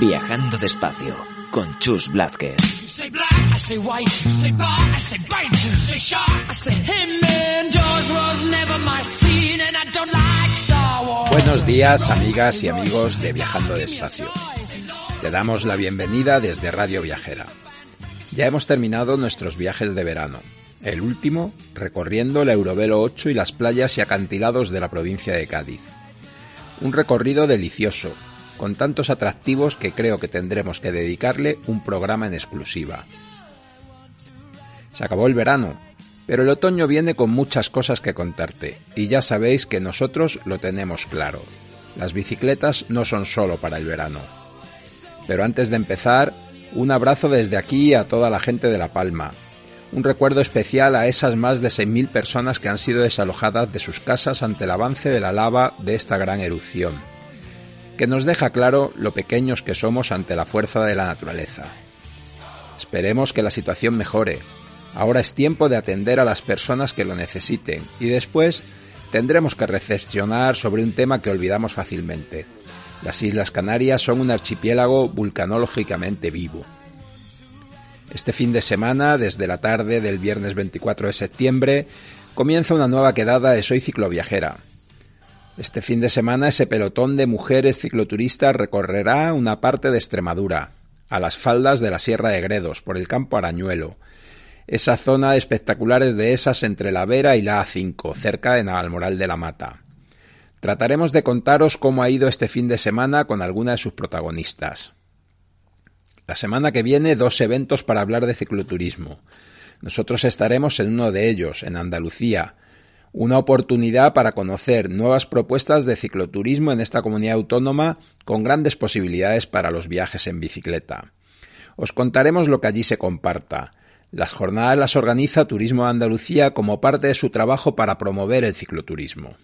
Viajando despacio con Chus Blázquez. Buenos días, amigas y amigos de Viajando despacio. Te damos la bienvenida desde Radio Viajera. Ya hemos terminado nuestros viajes de verano. El último recorriendo el Eurovelo 8 y las playas y acantilados de la provincia de Cádiz. Un recorrido delicioso, con tantos atractivos que creo que tendremos que dedicarle un programa en exclusiva. Se acabó el verano, pero el otoño viene con muchas cosas que contarte, y ya sabéis que nosotros lo tenemos claro. Las bicicletas no son solo para el verano. Pero antes de empezar, un abrazo desde aquí a toda la gente de La Palma. Un recuerdo especial a esas más de 6.000 personas que han sido desalojadas de sus casas ante el avance de la lava de esta gran erupción, que nos deja claro lo pequeños que somos ante la fuerza de la naturaleza. Esperemos que la situación mejore. Ahora es tiempo de atender a las personas que lo necesiten y después tendremos que reflexionar sobre un tema que olvidamos fácilmente, las Islas Canarias son un archipiélago vulcanológicamente vivo. Este fin de semana, desde la tarde del viernes 24 de septiembre, comienza una nueva quedada de Soy Cicloviajera. Este fin de semana ese pelotón de mujeres cicloturistas recorrerá una parte de Extremadura, a las faldas de la Sierra de Gredos, por el campo Arañuelo, esa zona de espectaculares de esas entre la Vera y la A5, cerca de Navalmoral de la Mata. Trataremos de contaros cómo ha ido este fin de semana con alguna de sus protagonistas. La semana que viene dos eventos para hablar de cicloturismo. Nosotros estaremos en uno de ellos, en Andalucía, una oportunidad para conocer nuevas propuestas de cicloturismo en esta comunidad autónoma con grandes posibilidades para los viajes en bicicleta. Os contaremos lo que allí se comparta. Las jornadas las organiza Turismo de Andalucía como parte de su trabajo para promover el cicloturismo.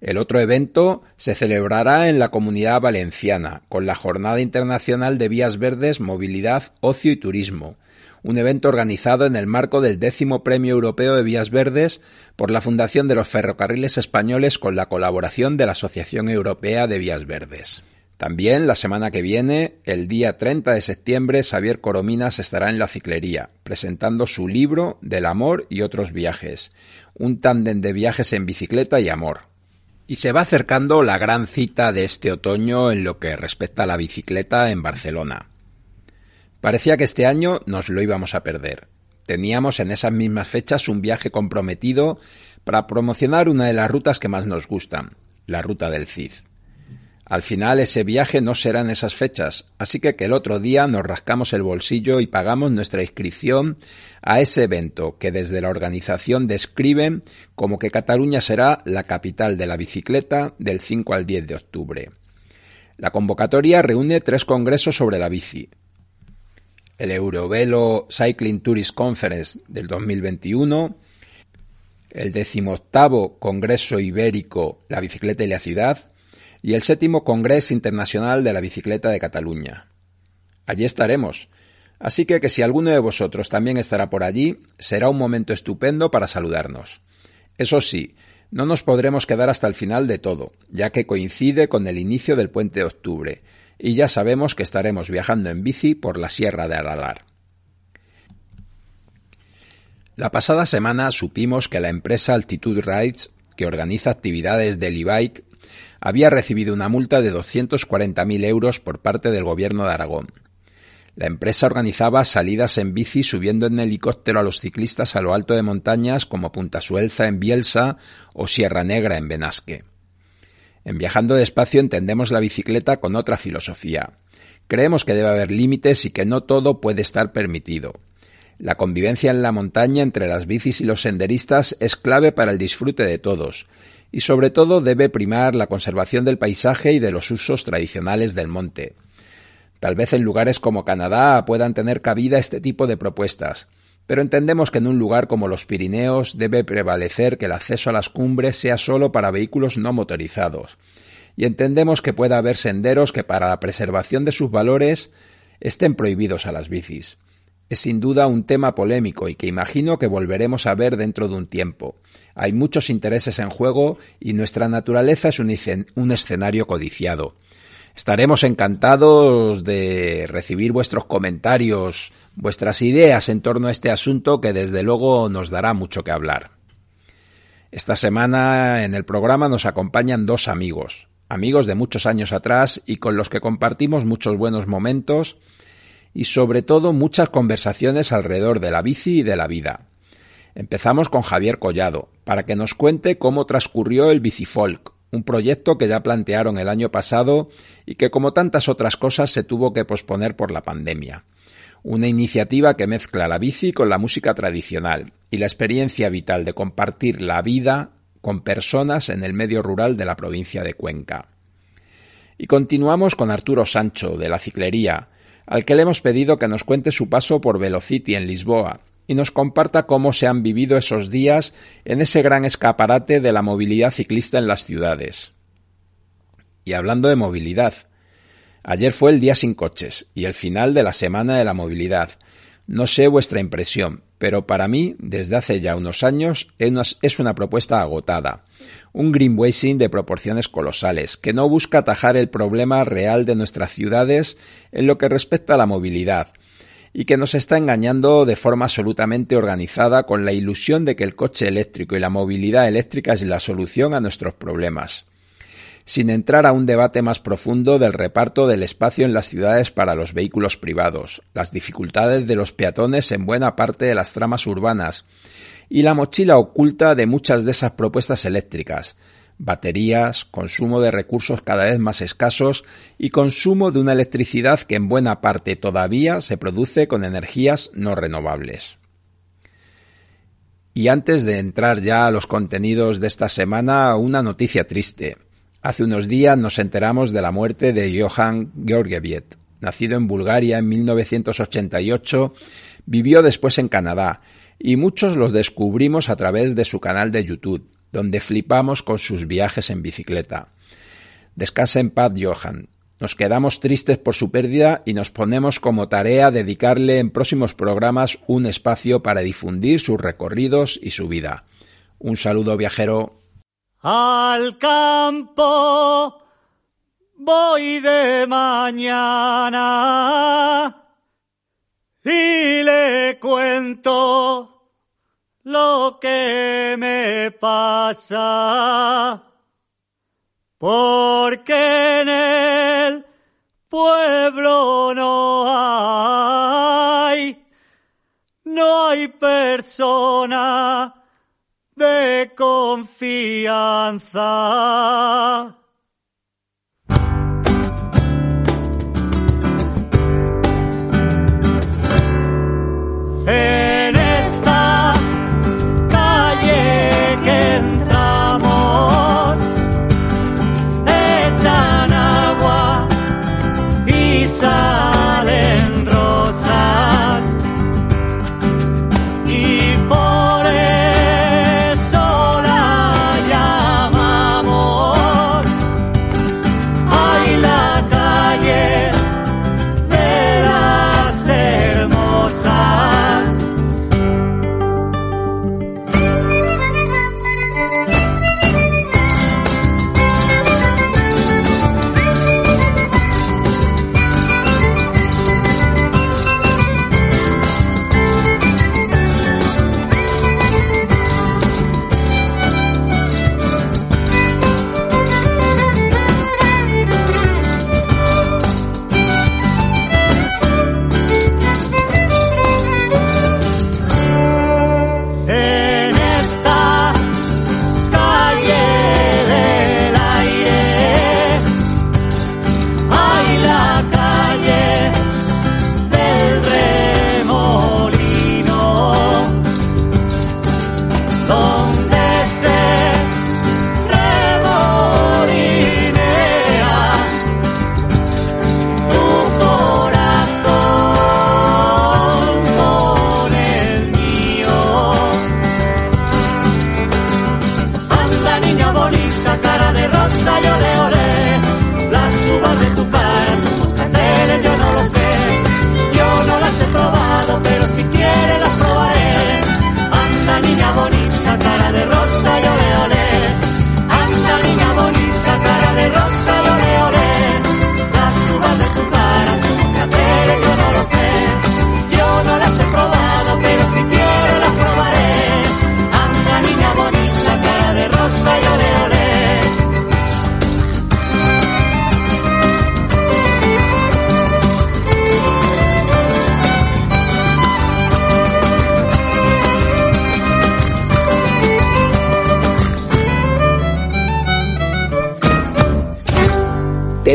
El otro evento se celebrará en la Comunidad Valenciana, con la Jornada Internacional de Vías Verdes, Movilidad, Ocio y Turismo, un evento organizado en el marco del décimo Premio Europeo de Vías Verdes por la Fundación de los Ferrocarriles Españoles con la colaboración de la Asociación Europea de Vías Verdes. También la semana que viene, el día 30 de septiembre, Xavier Corominas estará en la ciclería, presentando su libro Del amor y otros viajes, un tándem de viajes en bicicleta y amor, y se va acercando la gran cita de este otoño en lo que respecta a la bicicleta en Barcelona. Parecía que este año nos lo íbamos a perder. Teníamos en esas mismas fechas un viaje comprometido para promocionar una de las rutas que más nos gustan, la ruta del Cid. Al final ese viaje no será en esas fechas, así que que el otro día nos rascamos el bolsillo y pagamos nuestra inscripción a ese evento que desde la organización describen como que Cataluña será la capital de la bicicleta del 5 al 10 de octubre. La convocatoria reúne tres congresos sobre la bici. El Eurovelo Cycling Tourist Conference del 2021, el decimoctavo Congreso Ibérico La Bicicleta y la Ciudad, y el séptimo Congreso Internacional de la Bicicleta de Cataluña. Allí estaremos, así que que si alguno de vosotros también estará por allí, será un momento estupendo para saludarnos. Eso sí, no nos podremos quedar hasta el final de todo, ya que coincide con el inicio del puente de octubre, y ya sabemos que estaremos viajando en bici por la Sierra de Aralar. La pasada semana supimos que la empresa Altitude Rides, que organiza actividades del e-bike, había recibido una multa de 240.000 euros por parte del gobierno de Aragón. La empresa organizaba salidas en bici subiendo en helicóptero a los ciclistas a lo alto de montañas como Punta Suelza en Bielsa o Sierra Negra en Benasque. En Viajando despacio entendemos la bicicleta con otra filosofía. Creemos que debe haber límites y que no todo puede estar permitido. La convivencia en la montaña entre las bicis y los senderistas es clave para el disfrute de todos, y sobre todo debe primar la conservación del paisaje y de los usos tradicionales del monte. Tal vez en lugares como Canadá puedan tener cabida este tipo de propuestas, pero entendemos que en un lugar como los Pirineos debe prevalecer que el acceso a las cumbres sea solo para vehículos no motorizados, y entendemos que pueda haber senderos que para la preservación de sus valores estén prohibidos a las bicis. Es sin duda un tema polémico y que imagino que volveremos a ver dentro de un tiempo. Hay muchos intereses en juego y nuestra naturaleza es un, escenario codiciado. Estaremos encantados de recibir vuestros comentarios, vuestras ideas en torno a este asunto que desde luego nos dará mucho que hablar. Esta semana en el programa nos acompañan dos amigos, amigos de muchos años atrás y con los que compartimos muchos buenos momentos y sobre todo muchas conversaciones alrededor de la bici y de la vida. Empezamos con Javier Collado, para que nos cuente cómo transcurrió el Bicifolk, un proyecto que ya plantearon el año pasado y que como tantas otras cosas se tuvo que posponer por la pandemia. Una iniciativa que mezcla la bici con la música tradicional y la experiencia vital de compartir la vida con personas en el medio rural de la provincia de Cuenca. Y continuamos con Arturo Sancho, de la Ciclería, al que le hemos pedido que nos cuente su paso por Velocity en Lisboa y nos comparta cómo se han vivido esos días en ese gran escaparate de la movilidad ciclista en las ciudades. Y hablando de movilidad, ayer fue el día sin coches y el final de la semana de la movilidad. No sé vuestra impresión, pero para mí, desde hace ya unos años, es una propuesta agotada. Un greenwashing de proporciones colosales, que no busca atajar el problema real de nuestras ciudades en lo que respecta a la movilidad, y que nos está engañando de forma absolutamente organizada con la ilusión de que el coche eléctrico y la movilidad eléctrica es la solución a nuestros problemas, sin entrar a un debate más profundo del reparto del espacio en las ciudades para los vehículos privados, las dificultades de los peatones en buena parte de las tramas urbanas, y la mochila oculta de muchas de esas propuestas eléctricas, baterías, consumo de recursos cada vez más escasos y consumo de una electricidad que en buena parte todavía se produce con energías no renovables. Y antes de entrar ya a los contenidos de esta semana, una noticia triste. Hace unos días nos enteramos de la muerte de Johann Georgieviet. Nacido en Bulgaria en 1988, vivió después en Canadá y muchos los descubrimos a través de su canal de YouTube donde flipamos con sus viajes en bicicleta. Descansa en paz, Johan. Nos quedamos tristes por su pérdida y nos ponemos como tarea dedicarle en próximos programas un espacio para difundir sus recorridos y su vida. Un saludo viajero. Al campo voy de mañana y le cuento lo que me pasa, porque en el pueblo no hay, no hay persona de confianza.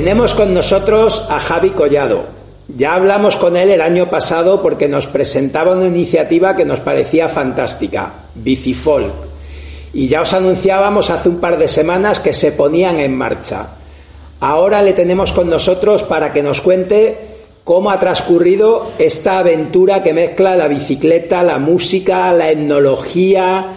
Tenemos con nosotros a Javi Collado. Ya hablamos con él el año pasado porque nos presentaba una iniciativa que nos parecía fantástica, Bicifolk. Y ya os anunciábamos hace un par de semanas que se ponían en marcha. Ahora le tenemos con nosotros para que nos cuente cómo ha transcurrido esta aventura que mezcla la bicicleta, la música, la etnología,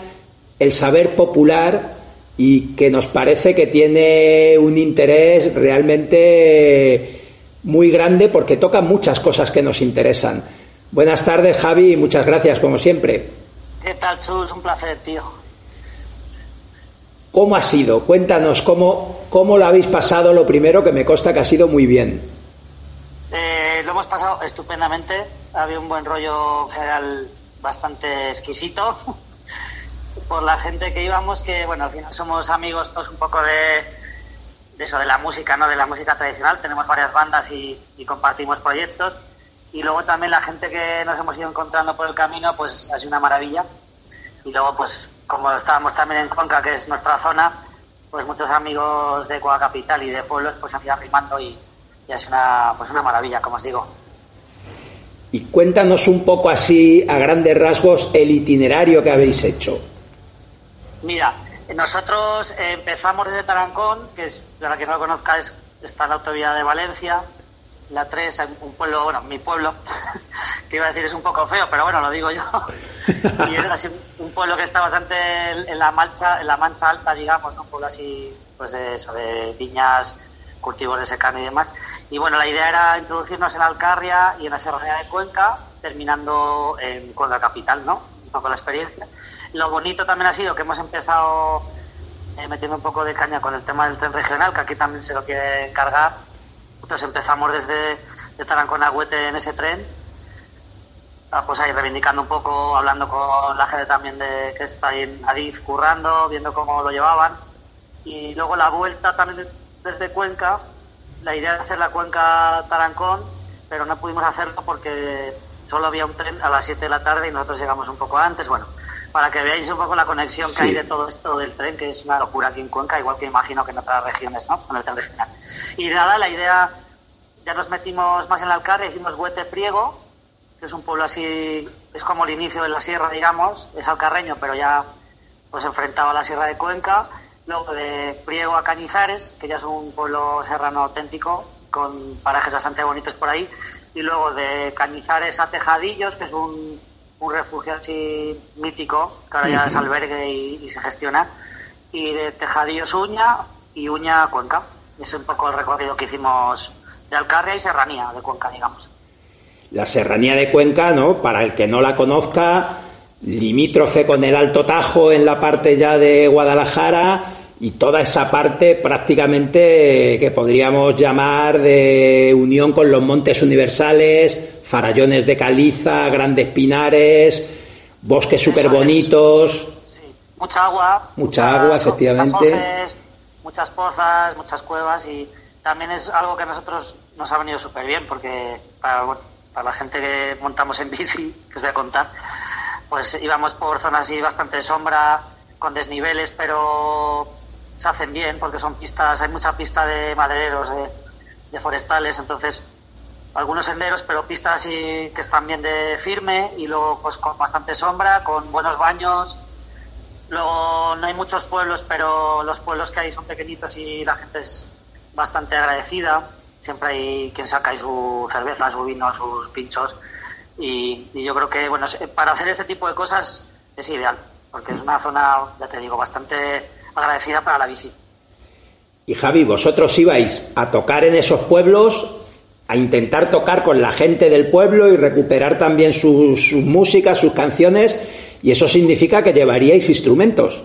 el saber popular y que nos parece que tiene un interés realmente muy grande porque toca muchas cosas que nos interesan. Buenas tardes, Javi, y muchas gracias, como siempre. ¿Qué tal, Chus? Un placer, tío. ¿Cómo ha sido? Cuéntanos cómo, cómo lo habéis pasado, lo primero que me consta que ha sido muy bien. Eh, lo hemos pasado estupendamente. Había un buen rollo general bastante exquisito. Por la gente que íbamos, que bueno, al final somos amigos todos un poco de, de eso, de la música, ¿no? De la música tradicional. Tenemos varias bandas y, y, compartimos proyectos. Y luego también la gente que nos hemos ido encontrando por el camino, pues ha sido una maravilla. Y luego, pues, como estábamos también en Cuenca, que es nuestra zona, pues muchos amigos de Cuenca Capital y de pueblos, pues han ido arrimando y, y es una, pues una maravilla, como os digo. Y cuéntanos un poco así, a grandes rasgos, el itinerario que habéis hecho. Mira, nosotros empezamos desde Tarancón, que es, para quien no lo conozca, es, está en la autovía de Valencia, la 3, un pueblo, bueno, mi pueblo, que iba a decir es un poco feo, pero bueno, lo digo yo. y es así un pueblo que está bastante en la mancha, en la mancha alta, digamos, ¿no? un pueblo así, pues de eso, de viñas, cultivos de secano y demás. Y bueno, la idea era introducirnos en Alcarria y en la Serranía de Cuenca, terminando en Cuenca Capital, ¿no? Un poco la experiencia. Lo bonito también ha sido que hemos empezado eh, metiendo un poco de caña con el tema del tren regional, que aquí también se lo quiere encargar. Entonces empezamos desde de Tarancón a Huete en ese tren, pues ahí reivindicando un poco, hablando con la gente también de que está ahí en Adiz currando, viendo cómo lo llevaban. Y luego la vuelta también desde Cuenca, la idea de hacer la Cuenca Tarancón, pero no pudimos hacerlo porque solo había un tren a las 7 de la tarde y nosotros llegamos un poco antes. Bueno, para que veáis un poco la conexión que sí. hay de todo esto del tren, que es una locura aquí en Cuenca, igual que imagino que en otras regiones, ¿no? Con el tren regional. Y nada, la idea, ya nos metimos más en la Alcarria, hicimos Huete Priego, que es un pueblo así, es como el inicio de la sierra, digamos, es alcarreño, pero ya pues enfrentado a la sierra de Cuenca luego de Priego a Cañizares, que ya es un pueblo serrano auténtico, con parajes bastante bonitos por ahí, y luego de Cañizares a Tejadillos, que es un, un refugio así mítico, que ahora ya es albergue y, y, se gestiona, y de Tejadillos Uña y Uña Cuenca. Es un poco el recorrido que hicimos de Alcarria y Serranía de Cuenca, digamos. La Serranía de Cuenca, ¿no? Para el que no la conozca, limítrofe con el Alto Tajo en la parte ya de Guadalajara y toda esa parte prácticamente que podríamos llamar de unión con los montes universales, farallones de caliza, grandes pinares, bosques súper bonitos. Sí. Mucha agua. Mucha agua, efectivamente. Muchas, muchas pozas, muchas cuevas y también es algo que a nosotros nos ha venido súper bien porque para, bueno, para la gente que montamos en bici, que os voy a contar, pues íbamos por zonas así bastante sombra, con desniveles, pero se hacen bien porque son pistas, hay mucha pista de madereros, de, de forestales, entonces algunos senderos, pero pistas así que están bien de firme y luego pues con bastante sombra, con buenos baños. Luego no hay muchos pueblos, pero los pueblos que hay son pequeñitos y la gente es bastante agradecida. Siempre hay quien saca ahí su cerveza, su vino, sus pinchos. Y, y, yo creo que, bueno, para hacer este tipo de cosas es ideal, porque es una zona, ya te digo, bastante agradecida para la bici. Y Javi, vosotros ibais a tocar en esos pueblos, a intentar tocar con la gente del pueblo y recuperar también sus, sus músicas, sus canciones, y eso significa que llevaríais instrumentos.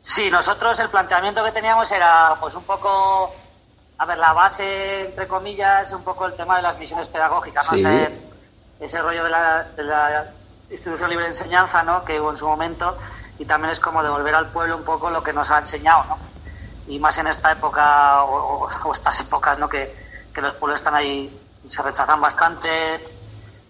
Sí, nosotros el planteamiento que teníamos era pues un poco, a ver, la base, entre comillas, un poco el tema de las misiones pedagógicas, ¿no? Sí. Ese, ese rollo de la, de la institución libre de enseñanza, ¿no? Que hubo en su momento, y también es como devolver al pueblo un poco lo que nos ha enseñado, ¿no? Y más en esta época o, o estas épocas, ¿no? Que, que, los pueblos están ahí, se rechazan bastante.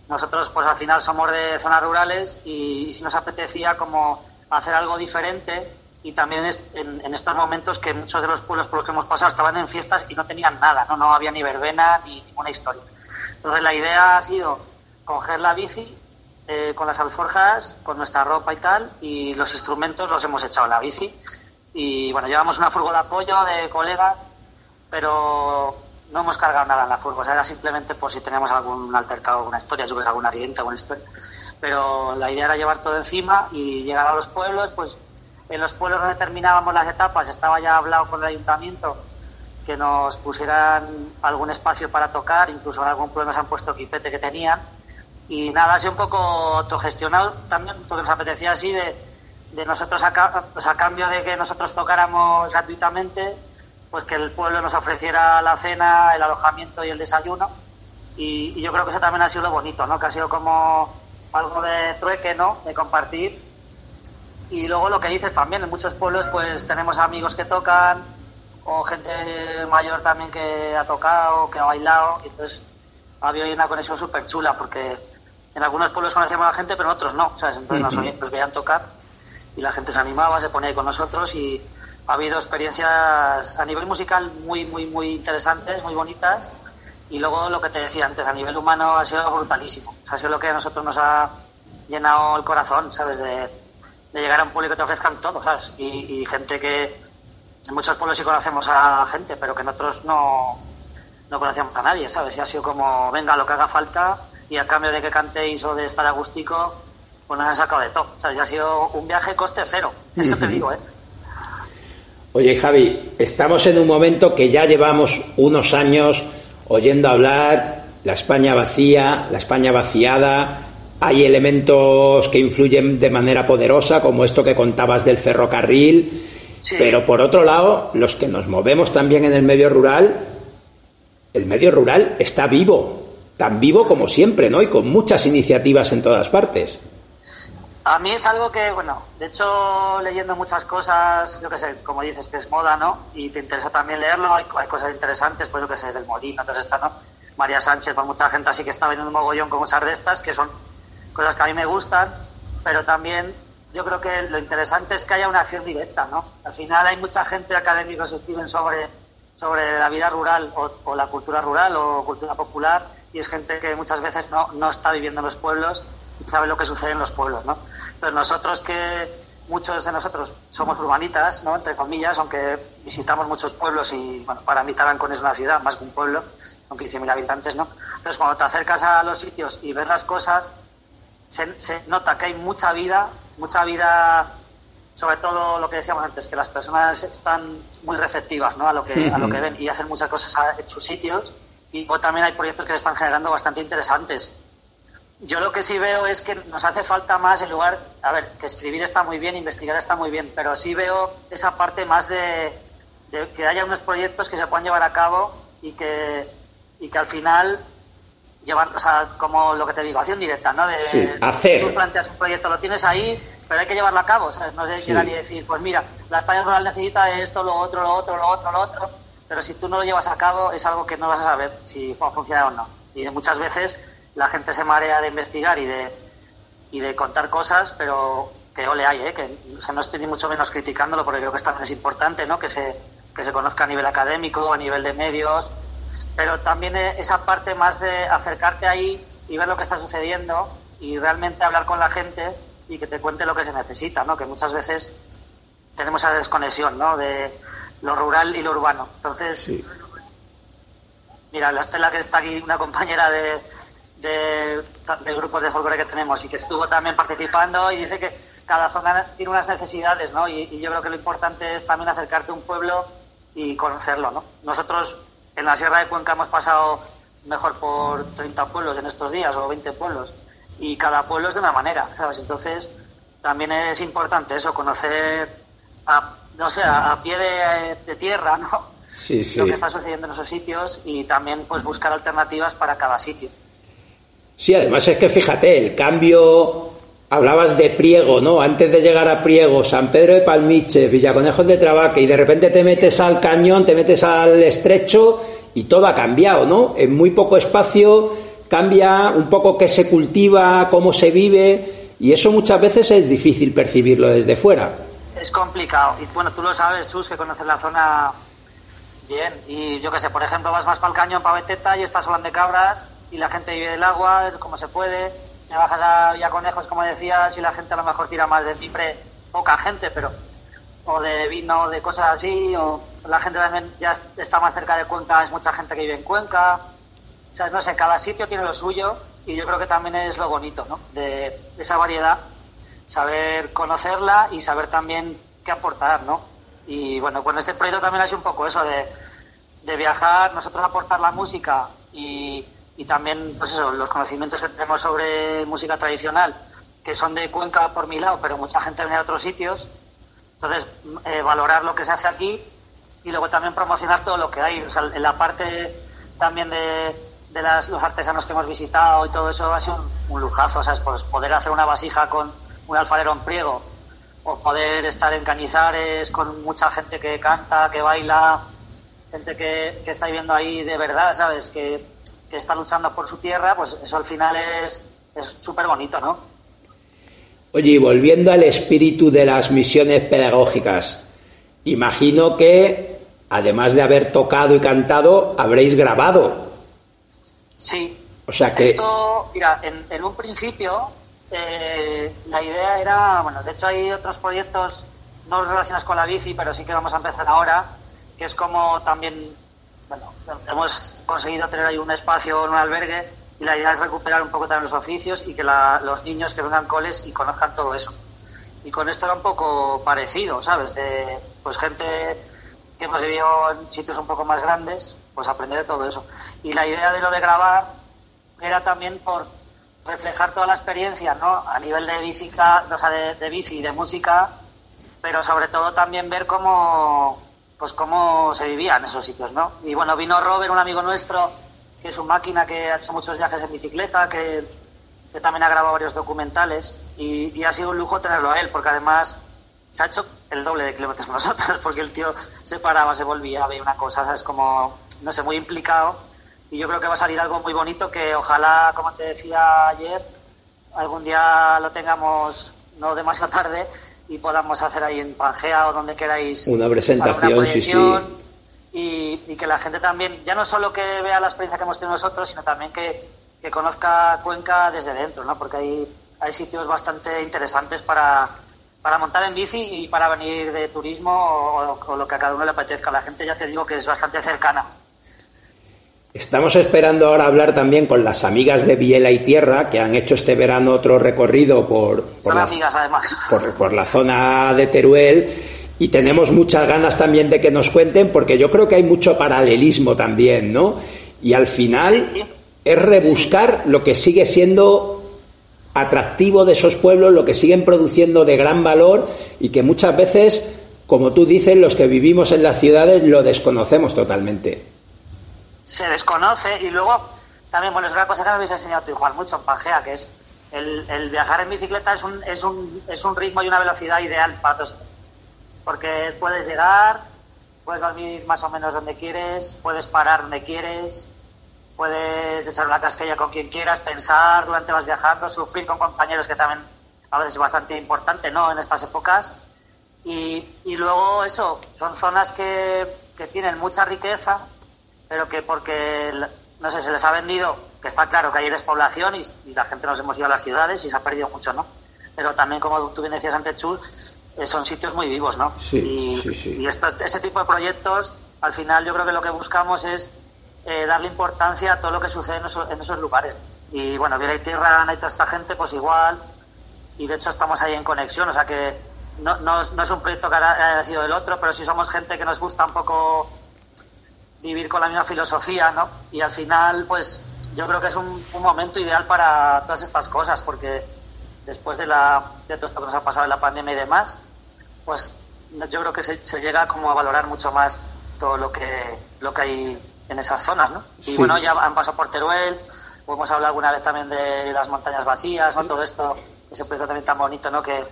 Nosotros, pues al final somos de zonas rurales y, y si nos apetecía como hacer algo diferente y también en, en, estos momentos que muchos de los pueblos por los que hemos pasado estaban en fiestas y no tenían nada, no, no había ni verbena ni ninguna historia. Entonces la idea ha sido coger la bici eh, con las alforjas, con nuestra ropa y tal, y los instrumentos los hemos echado en la bici. Y bueno, llevamos una furgo de apoyo de colegas, pero no hemos cargado nada en la furgo, o sea, era simplemente por si tenemos algún altercado, alguna historia, yo creo alguna accidente, alguna historia. Pero la idea era llevar todo encima y llegar a los pueblos, pues en los pueblos donde terminábamos las etapas estaba ya hablado con el ayuntamiento que nos pusieran algún espacio para tocar, incluso en algún pueblo nos han puesto equipete que tenían. Y nada, así un poco autogestionado también, porque nos apetecía así de, de nosotros, a, pues a cambio de que nosotros tocáramos gratuitamente, pues que el pueblo nos ofreciera la cena, el alojamiento y el desayuno. Y, y yo creo que eso también ha sido lo bonito, ¿no? Que ha sido como algo de trueque, ¿no? De compartir y luego lo que dices también, en muchos pueblos pues tenemos amigos que tocan o gente mayor también que ha tocado, que ha bailado. Entonces ha habido una conexión súper chula porque en algunos pueblos conocemos a la gente pero en otros no. ¿sabes? Entonces nos, veían tocar y la gente se animaba, se ponía ahí con nosotros y ha habido experiencias a nivel musical muy, muy, muy interesantes, muy bonitas. Y luego lo que te decía antes, a nivel humano ha sido brutalísimo. ha sido lo que a nosotros nos ha llenado el corazón, ¿sabes? De, de llegar a un público que te ofrezcan todo, ¿sabes? Y, gente que en muchos pueblos sí conocemos a gente, pero que en otros no, no conocemos a nadie, ¿sabes? Y ha sido como, venga, lo que haga falta y a cambio de que cantéis o de estar agustico, pues nos han sacado de todo. ¿sabes? Y ha sido un viaje coste cero, eso te digo, ¿eh? Oye, Javi, estamos en un momento que ya llevamos unos años oyendo hablar la España vacía, la España vaciada, hay elementos que influyen de manera poderosa, como esto que contabas del ferrocarril, pero por otro lado, los que nos movemos también en el medio rural, el medio rural está vivo, tan vivo como siempre, ¿no? Y con muchas iniciativas en todas partes. A mí es algo que, bueno, de hecho, leyendo muchas cosas, yo que sé, como dices, que es moda, ¿no? Y te interesa también leerlo, hay, cosas interesantes, pues yo que sé, del Molino, entonces está, ¿no? María Sánchez, pues mucha gente así que está vendiendo un mogollón con cosas de estas, que son cosas que a mí me gustan, pero también yo creo que lo interesante es que haya una acción directa, ¿no? Al final hay mucha gente, académicos que escriben sobre, sobre la vida rural o, la cultura rural o cultura popular y es gente que muchas veces no, no está viviendo en los pueblos y sabe lo que sucede en los pueblos, ¿no? Entonces nosotros que muchos de nosotros somos urbanitas, ¿no? Entre comillas, aunque visitamos muchos pueblos y, bueno, para mí Tarancón es una ciudad más que un pueblo, con 15.000 habitantes, ¿no? Entonces cuando te acercas a los sitios y ves las cosas, se, nota que hay mucha vida, mucha vida, sobre todo lo que decíamos antes, que las personas están muy receptivas ¿no? a, lo que, a lo que ven y hacen muchas cosas en sus sitios. Y también hay proyectos que se están generando bastante interesantes. Yo lo que sí veo es que nos hace falta más, en lugar, a ver, que escribir está muy bien, investigar está muy bien, pero sí veo esa parte más de, de que haya unos proyectos que se puedan llevar a cabo y que, y que al final llevar, o sea, como lo que te digo, acción directa, ¿no? De, sí, hacer. Tú planteas un proyecto, lo tienes ahí, pero hay que llevarlo a cabo, ¿sabes? No se ni decir, pues mira, la España rural necesita esto, lo otro, lo otro, lo otro, lo otro, pero si tú no lo llevas a cabo es algo que no vas a saber si funciona o no. Y muchas veces la gente se marea de investigar y de, y de contar cosas, pero que ole hay, ¿eh? Que o no estoy ni mucho menos criticándolo porque creo que también es importante, ¿no? Que se, que se conozca a nivel académico, a nivel de medios, pero también esa parte más de acercarte ahí y ver lo que está sucediendo y realmente hablar con la gente y que te cuente lo que se necesita, ¿no? Que muchas veces tenemos esa desconexión, ¿no? De lo rural y lo urbano. Entonces, mira, la Estela que está aquí, una compañera de, de, grupos de folclore que tenemos y que estuvo también participando y dice que cada zona tiene unas necesidades, ¿no? Y, y yo creo que lo importante es también acercarte a un pueblo y conocerlo, ¿no? Nosotros en la Sierra de Cuenca hemos pasado mejor por 30 pueblos en estos días o 20 pueblos y cada pueblo es de una manera, ¿sabes? Entonces también es importante eso, conocer a, no sé, a, pie de, tierra, ¿no? Sí, sí. Lo que está sucediendo en esos sitios y también pues buscar alternativas para cada sitio. Sí, además es que fíjate, el cambio hablabas de Priego, ¿no? Antes de llegar a Priego, San Pedro de Palmiche, Villaconejos de Trabaque, y de repente te metes al cañón, te metes al estrecho y todo ha cambiado, ¿no? En muy poco espacio cambia un poco qué se cultiva, cómo se vive, y eso muchas veces es difícil percibirlo desde fuera. Es complicado. Y bueno, tú lo sabes, Sus, que conoces la zona bien. Y yo qué sé, por ejemplo, vas más para el cañón, para Beteta, y estás hablando de cabras, y la gente vive del agua, como se puede. Me bajas a conejos como decías, y la gente a lo mejor tira más de cipre, poca gente, pero. O de vino, de cosas así, o la gente también ya está más cerca de Cuenca, es mucha gente que vive en Cuenca. O sea, no sé, cada sitio tiene lo suyo, y yo creo que también es lo bonito, ¿no? De esa variedad saber conocerla y saber también qué aportar, ¿no? Y bueno, con este proyecto también ha sido un poco eso de, de viajar, nosotros aportar la música y, y, también, pues eso, los conocimientos que tenemos sobre música tradicional, que son de Cuenca por mi lado, pero mucha gente viene de otros sitios. Entonces, eh, valorar lo que se hace aquí y luego también promocionar todo lo que hay. O sea, en la parte también de, de las, los artesanos que hemos visitado y todo eso ha sido un, un lujazo, ¿sabes? Pues poder hacer una vasija con un alfarero en priego, o poder estar en Cañizares con mucha gente que canta, que baila, gente que, que está viviendo ahí de verdad, ¿sabes? Que, que, está luchando por su tierra, pues eso al final es súper bonito, ¿no? Oye, volviendo al espíritu de las misiones pedagógicas, imagino que, además de haber tocado y cantado, habréis grabado. Sí. O sea que... Esto, mira, en, en un principio eh, la idea era, bueno, de hecho hay otros proyectos no relacionados con la bici, pero sí que vamos a empezar ahora, que es como también, bueno, hemos conseguido tener ahí un espacio en un albergue y la idea es recuperar un poco también los oficios y que la, los niños que vengan coles y conozcan todo eso. Y con esto era un poco parecido, ¿sabes? De pues gente que hemos vivido en sitios un poco más grandes, pues aprender de todo eso. Y la idea de lo de grabar era también por reflejar toda la experiencia, ¿no? A nivel de bici, o sea, de, de bici de música, pero sobre todo también ver cómo, pues cómo se vivía en esos sitios, ¿no? Y bueno, vino Robert, un amigo nuestro, que es un máquina que ha hecho muchos viajes en bicicleta, que, que también ha grabado varios documentales, y, y, ha sido un lujo tenerlo a él, porque además se ha hecho el doble de kilómetros nosotros, porque el tío se paraba, se volvía, veía una cosa, ¿sabes? Como, no sé, muy implicado y yo creo que va a salir algo muy bonito que ojalá, como te decía ayer, algún día lo tengamos no demasiado tarde y podamos hacer ahí en Pangea o donde queráis una presentación, una sí, sí. Y, y, que la gente también, ya no solo que vea la experiencia que hemos tenido nosotros, sino también que, que conozca Cuenca desde dentro, ¿no? Porque hay, hay sitios bastante interesantes para, para montar en bici y para venir de turismo o, o, lo que a cada uno le apetezca. La gente ya te digo que es bastante cercana. Estamos esperando ahora hablar también con las amigas de Viela y Tierra, que han hecho este verano otro recorrido por, por, la, amigas, por, por la zona de Teruel. Y tenemos sí. muchas ganas también de que nos cuenten, porque yo creo que hay mucho paralelismo también, ¿no? Y al final sí. es rebuscar sí. lo que sigue siendo atractivo de esos pueblos, lo que siguen produciendo de gran valor y que muchas veces, como tú dices, los que vivimos en las ciudades lo desconocemos totalmente se desconoce y luego también, bueno, es una cosa que me habéis enseñado tú igual mucho en Pangea, que es el, viajar en bicicleta es un, es, un, es un ritmo y una velocidad ideal para todos. Porque puedes llegar, puedes dormir más o menos donde quieres, puedes parar donde quieres, puedes echar una casquilla con quien quieras, pensar durante vas viajando, sufrir con compañeros, que también a veces es bastante importante, ¿no? En estas épocas. Y, y luego eso, son zonas que, que tienen mucha riqueza, pero que porque, no sé, se les ha vendido, que está claro que hay despoblación y, y la gente nos hemos ido a las ciudades y se ha perdido mucho, ¿no? Pero también, como tú bien decías antes, Chul, eh, son sitios muy vivos, ¿no? Sí, y, sí, sí. y esto, ese tipo de proyectos, al final yo creo que lo que buscamos es eh, darle importancia a todo lo que sucede en esos, en esos lugares. Y bueno, Viera y Tierra, y toda esta gente, pues igual, y de hecho estamos ahí en conexión, o sea que no, no, no es un proyecto que haya sido del otro, pero sí somos gente que nos gusta un poco vivir con la misma filosofía, ¿no? Y al final, pues yo creo que es un, un, momento ideal para todas estas cosas, porque después de, la, de todo esto que nos ha pasado en la pandemia y demás, pues yo creo que se, se llega como a valorar mucho más todo lo que, lo que hay en esas zonas, ¿no? Y sí. bueno, ya han pasado por Teruel, hemos hablado alguna vez también de las montañas vacías, ¿no? Todo esto, ese proyecto también tan bonito, ¿no? Que,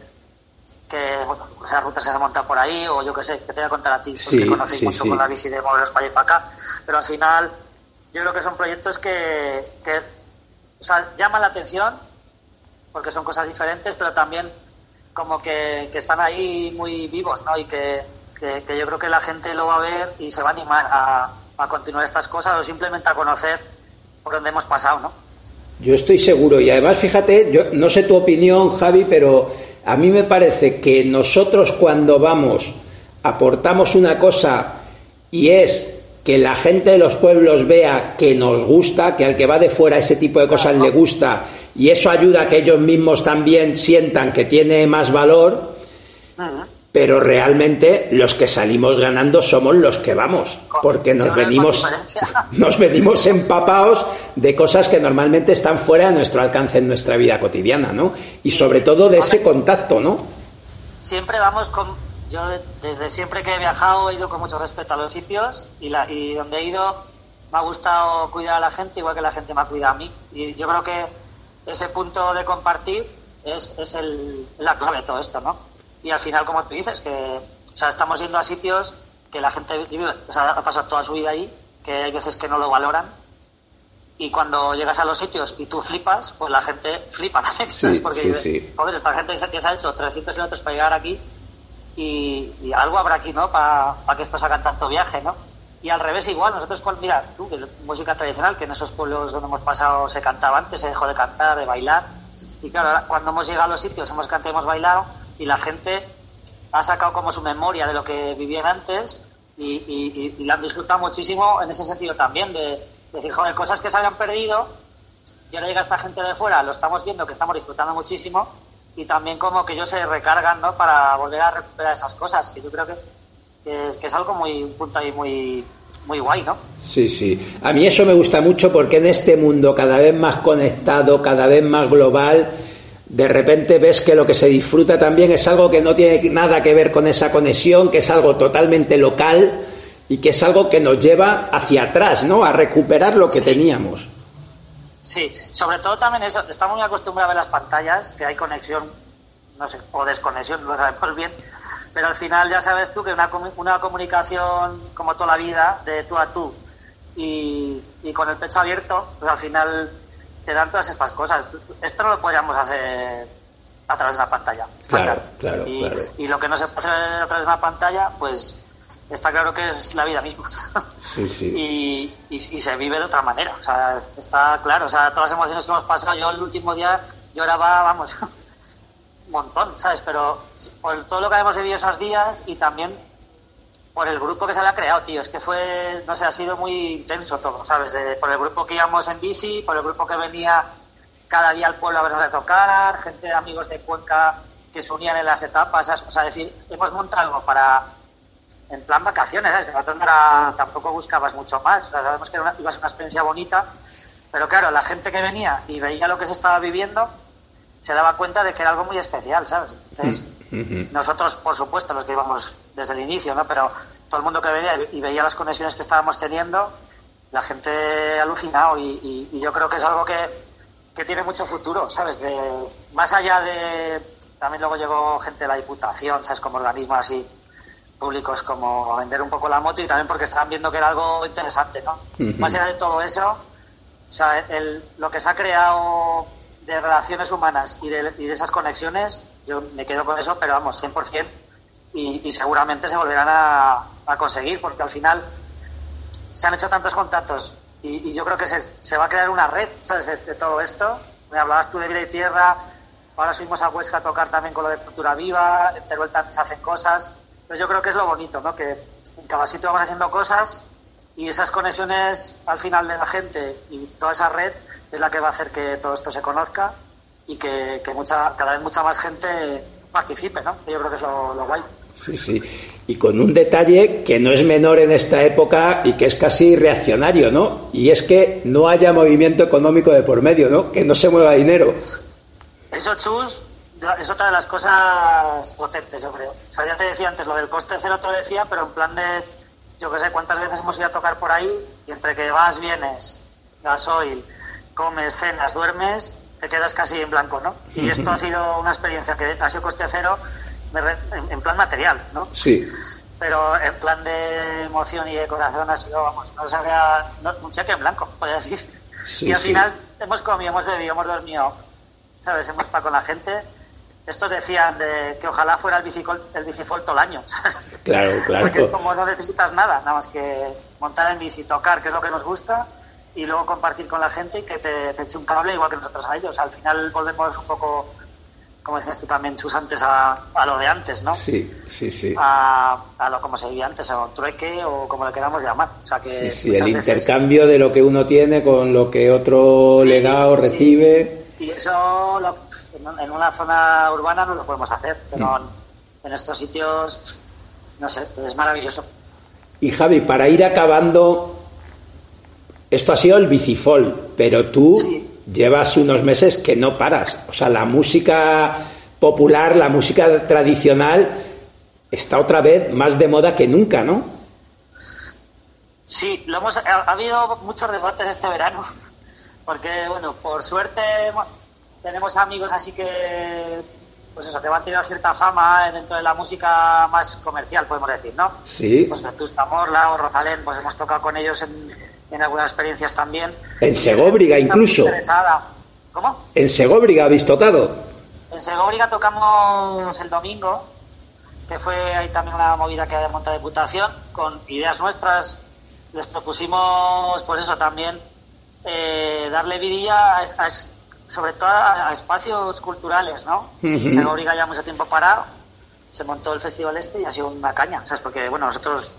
que bueno, esas rutas se han montado por ahí, o yo que sé, que te voy a contar a ti, pues sí, que conocéis sí, mucho sí. con la bici de moveros para y para acá, pero al final yo creo que son proyectos que, que o sea, llaman la atención, porque son cosas diferentes, pero también como que, que están ahí muy vivos, ¿no? Y que, que, que yo creo que la gente lo va a ver y se va a animar a, a continuar estas cosas o simplemente a conocer por donde hemos pasado, ¿no? Yo estoy seguro y además fíjate, yo no sé tu opinión, Javi, pero a mí me parece que nosotros cuando vamos aportamos una cosa y es que la gente de los pueblos vea que nos gusta, que al que va de fuera ese tipo de cosas le gusta y eso ayuda a que ellos mismos también sientan que tiene más valor, pero realmente los que salimos ganando somos los que vamos, porque nos venimos, nos venimos empapados de cosas que normalmente están fuera de nuestro alcance en nuestra vida cotidiana, ¿no? Y sobre todo de ese contacto, ¿no? Siempre vamos con, yo desde siempre que he viajado he ido con mucho respeto a los sitios y, la, y donde he ido me ha gustado cuidar a la gente igual que la gente me ha cuidado a mí. Y yo creo que ese punto de compartir es, es el, la clave de todo esto, ¿no? Y al final, como tú dices, que o sea, estamos yendo a sitios que la gente o sea, ha pasado toda su vida ahí, que hay veces que no lo valoran. Y cuando llegas a los sitios y tú flipas, pues la gente flipa también. Sí, Porque, sí, sí. joder, esta gente que se ha hecho 300 kilómetros para llegar aquí y, y algo habrá aquí, ¿no? Para que estos hagan tanto viaje, ¿no? Y al revés igual, nosotros, mira, tú, que música tradicional, que en esos pueblos donde hemos pasado se cantaba antes, se dejó de cantar, de bailar. Y claro, ahora, cuando hemos llegado a los sitios, hemos cantado y hemos bailado, y la gente ha sacado como su memoria de lo que vivían antes y, y, y- y la han disfrutado muchísimo en ese sentido también, de, decir, joder, cosas que se habían perdido, y ahora llega esta gente de fuera, lo estamos viendo que estamos disfrutando muchísimo, y también como que ellos se recargan, ¿no? Para volver a recuperar esas cosas, que yo creo que, que es, que es algo muy, un punto ahí muy, muy guay, ¿no? Sí, sí. A mí eso me gusta mucho porque en este mundo cada vez más conectado, cada vez más global, de repente ves que lo que se disfruta también es algo que no tiene nada que ver con esa conexión, que es algo totalmente local y que es algo que nos lleva hacia atrás, ¿no? A recuperar lo que Sí. teníamos. Sí, sobre todo también eso, estamos muy acostumbrados a ver las pantallas, que hay conexión, no sé, o desconexión, no lo sabemos bien, pero al final ya sabes tú que una, una comunicación como toda la vida, de tú a tú, y, y con el pecho abierto, pues al final te dan todas estas cosas. Esto no lo podríamos hacer a través de una pantalla. está Claro, claro, y, claro. y lo que no se puede hacer a través de una pantalla, pues está claro que es la vida misma. Sí, sí. y, y, y se vive de otra manera. O sea, está claro. O sea, todas las emociones que hemos pasado, yo el último día lloraba, vamos, un montón, ¿sabes? Pero por todo lo que hemos vivido esos días y también por el grupo que se había creado, tío. Es que fue, no sé, ha sido muy intenso todo, ¿sabes? De, por el grupo que íbamos en bici, por el grupo que venía cada día al pueblo a vernos de tocar, gente de amigos de Cuenca que se unían en las etapas, ¿sabes? o sea, decir, hemos montado algo para, en plan vacaciones, ¿sabes? No era- tampoco buscabas mucho más, o sea, sabemos que era una- iba a ser una experiencia bonita, pero claro, la gente que venía y veía lo que se estaba viviendo, se daba cuenta de que era algo muy especial, ¿sabes? Entonces, nosotros, por supuesto, los que íbamos desde el inicio, ¿no? Pero todo el mundo que venía y veía las conexiones que estábamos teniendo, la gente alucinado y, y- y yo creo que es algo que, que tiene mucho futuro, ¿sabes? De, más allá de... También luego llegó gente de la Diputación, ¿sabes? Como organismos así públicos como a vender un poco la moto y también porque estaban viendo que era algo interesante, ¿no? Más allá de todo eso, o sea, el- lo que se ha creado de relaciones humanas y de, esas conexiones, yo me quedo con eso, pero vamos, 100%, y, y seguramente se volverán a, conseguir, porque al final se han hecho tantos contactos y, yo creo que se, va a crear una red, ¿sabes?, de, de todo esto. Me hablabas tú de Vida y Tierra, ahora subimos a Huesca a tocar también con lo de Cultura Viva, en Teruel también se hacen cosas. Entonces yo creo que es lo bonito, ¿no?, que en cada sitio vamos haciendo cosas y esas conexiones al final de la gente y toda esa red es la que va a hacer que todo esto se conozca y que, que mucha, cada vez mucha más gente participe, ¿no? Yo creo que es lo, lo guay. Sí, sí. Y con un detalle que no es menor en esta época y que es casi reaccionario, ¿no? Y es que no haya movimiento económico de por medio, ¿no? Que no se mueva dinero. Eso, Chus, es otra de las cosas potentes, yo creo. O sea, ya te decía antes, lo del coste cero te lo decía, pero en plan de, yo qué sé, cuántas veces hemos ido a tocar por ahí y entre que vas, vienes, gasoil, comes, cenas, duermes, te quedas casi en blanco, ¿no? Y esto ha sido una experiencia que ha sido coste cero en, plan material, ¿no? Sí. Pero en plan de emoción y de corazón ha sido, vamos, no sabía, no, un cheque en blanco, podría decir. Sí, y al sí. final hemos comido, hemos bebido, hemos dormido, ¿sabes? Hemos estado con la gente estos decían de que ojalá fuera el bicicol, el bicifol todo el año. Claro, claro. Porque como no necesitas nada, nada más que montar en bici, tocar, que es lo que nos gusta, y luego compartir con la gente y que te, te eche un cable igual que nosotros a ellos. Al final volvemos un poco, como decías tú también, Chus, antes a, a lo de antes, ¿no? Sí, sí, sí. A, a lo como se vivía antes, o trueque o como le queramos llamar. O sea que Sí, sí, el veces- intercambio de lo que uno tiene con lo que otro le da o Sí. recibe. Y eso lo- en, una zona urbana no lo podemos hacer, pero Mm. en estos sitios, no sé, es maravilloso. Y Javi, para ir acabando, esto ha sido el bicifol, pero tú Sí. llevas unos meses que no paras. O sea, la música popular, la música tradicional, está otra vez más de moda que nunca, ¿no? Sí, lo hemos, ha, ha habido muchos debates este verano, porque, bueno, por suerte mo- tenemos amigos así que, pues eso, que van teniendo cierta fama dentro de la música más comercial, podemos decir, ¿no? Sí. Pues Vetusta Morla o Rosalén, pues hemos tocado con ellos en, en algunas experiencias también. En Segóbriga incluso. interesada. ¿Cómo? En Segóbriga habéis tocado. En Segóbriga tocamos el domingo, que fue ahí también una movida que monta Diputación, con ideas nuestras. Les propusimos, pues eso también, eh, darle vidilla a, a- sobre todo a, a espacios culturales, ¿no? Y Ujú. Segóbriga ya mucho tiempo parado, se montó el festival este y ha sido una caña, ¿sabes? Porque, bueno, nosotros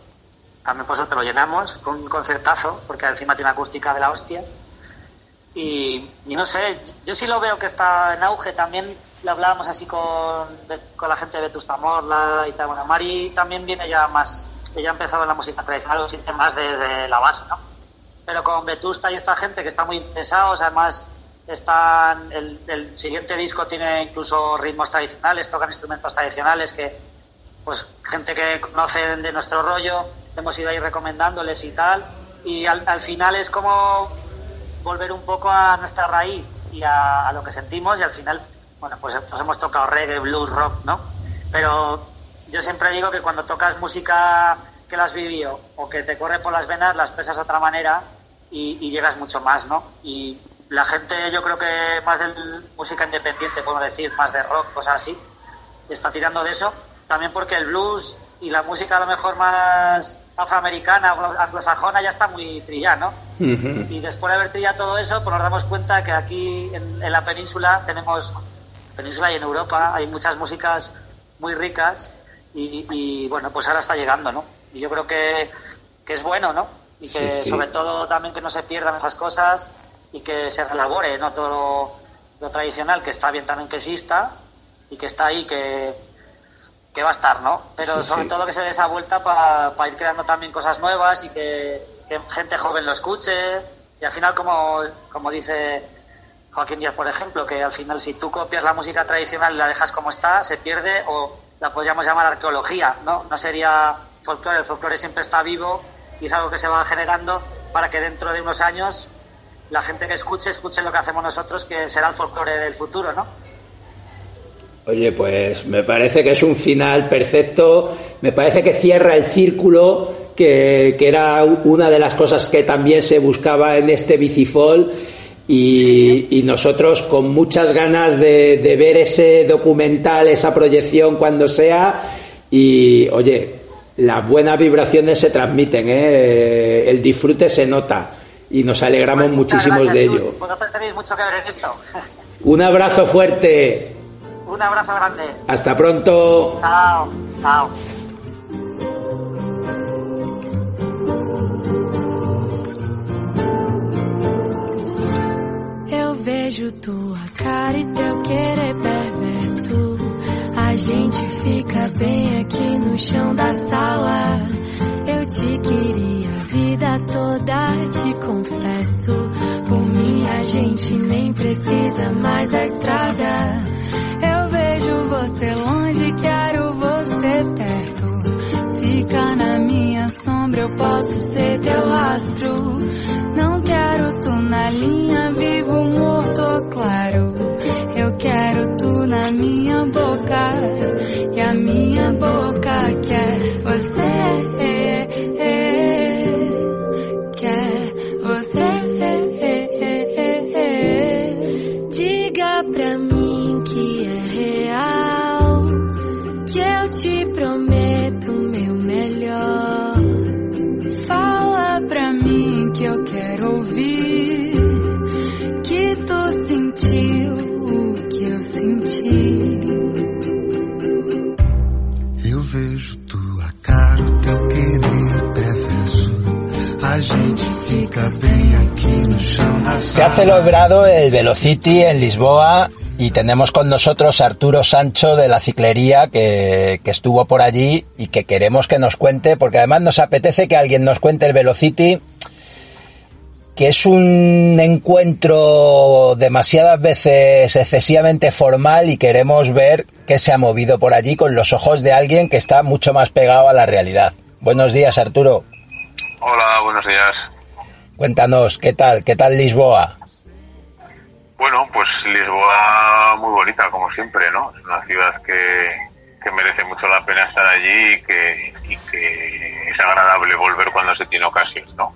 también por eso te lo llenamos con un concertazo, porque encima tiene una acústica de la hostia. Y, y no sé, yo sí lo veo que está en auge. También lo hablábamos así con, con la gente de Vetusta Morla y tal. Bueno, Mari también viene ya más, ella ha empezado en la música tradicional, lo siente más desde la base, ¿no? Pero con Vetusta y esta gente que está muy interesados, además están, el, el siguiente disco tiene incluso ritmos tradicionales, tocan instrumentos tradicionales que, pues, gente que conocen de nuestro rollo, hemos ido ahí recomendándoles y tal. Y al, al final es como volver un poco a nuestra raíz y a, lo que sentimos y al final, bueno, pues nos hemos tocado reggae, blues, rock, ¿no? Pero yo siempre digo que cuando tocas música que la has vivido o que te corre por las venas, la expresas de otra manera y, y llegas mucho más, ¿no? Y la gente, yo creo que más de música independiente, podemos decir, más de rock, cosas así, está tirando de eso. También porque el blues y la música a lo mejor más afroamericana o anglosajona ya está muy trillada, ¿no? Y después de haber trillado todo eso, pues nos damos cuenta que aquí en, en la península tenemos, península y en Europa, hay muchas músicas muy ricas y, y, bueno, pues ahora está llegando, ¿no? Y yo creo que, que es bueno, ¿no? Y que Sí, sí. sobre todo también que no se pierdan esas cosas y que se relabore, ¿no? Todo lo, lo tradicional, que está bien también que exista y que está ahí, que, que va a estar, ¿no? Pero Sí, sobre sí. todo que se dé esa vuelta para ir creando también cosas nuevas y que, que gente joven lo escuche. Y al final, como, como dice Joaquín Díaz, por ejemplo, que al final si tú copias la música tradicional y la dejas como está, se pierde o la podríamos llamar arqueología, ¿no? No sería folclore, el folclore siempre está vivo y es algo que se va generando para que dentro de unos años la gente que escuche, escuche lo que hacemos nosotros, que será el folclore del futuro, ¿no? Oye, pues me parece que es un final perfecto, me parece que cierra el círculo, que, que era una de las cosas que también se buscaba en este bicifol. Y, y nosotros con muchas ganas de, de ver ese documental, esa proyección cuando sea. Y oye, las buenas vibraciones se transmiten, ¿eh? el disfrute se nota y nos alegramos Pues muchas muchísimos de gracias, ello. Vosotros tenéis mucho que ver en esto. Un abrazo fuerte, Un abrazo grande. hasta pronto. Chao, chao. Eu vejo tua cara e teu querer perverso. A gente fica bem aqui no chão da sala. Eu te queria a vida toda, te confesso. Por mim a gente nem precisa mais da estrada. Eu vejo você longe, quero você perto. Fica na minha sombra, eu posso ser teu rastro. Não quero tu na linha, vivo morto claro. Quero tu na minha boca e a minha boca quer você. Se ha celebrado el Velocity en Lisboa y tenemos con nosotros a Arturo Sancho de la ciclería que, que, estuvo por allí y que queremos que nos cuente, porque además nos apetece que alguien nos cuente el Velocity, que es un encuentro demasiadas veces excesivamente formal y queremos ver qué se ha movido por allí con los ojos de alguien que está mucho más pegado a la realidad. Buenos días, Arturo. Hola, buenos días. Cuéntanos, ¿qué tal? ¿Qué tal Lisboa? Bueno, pues Lisboa muy bonita, como siempre, ¿no? Es una ciudad que, que merece mucho la pena estar allí y que, que, es agradable volver cuando se tiene ocasión, ¿no?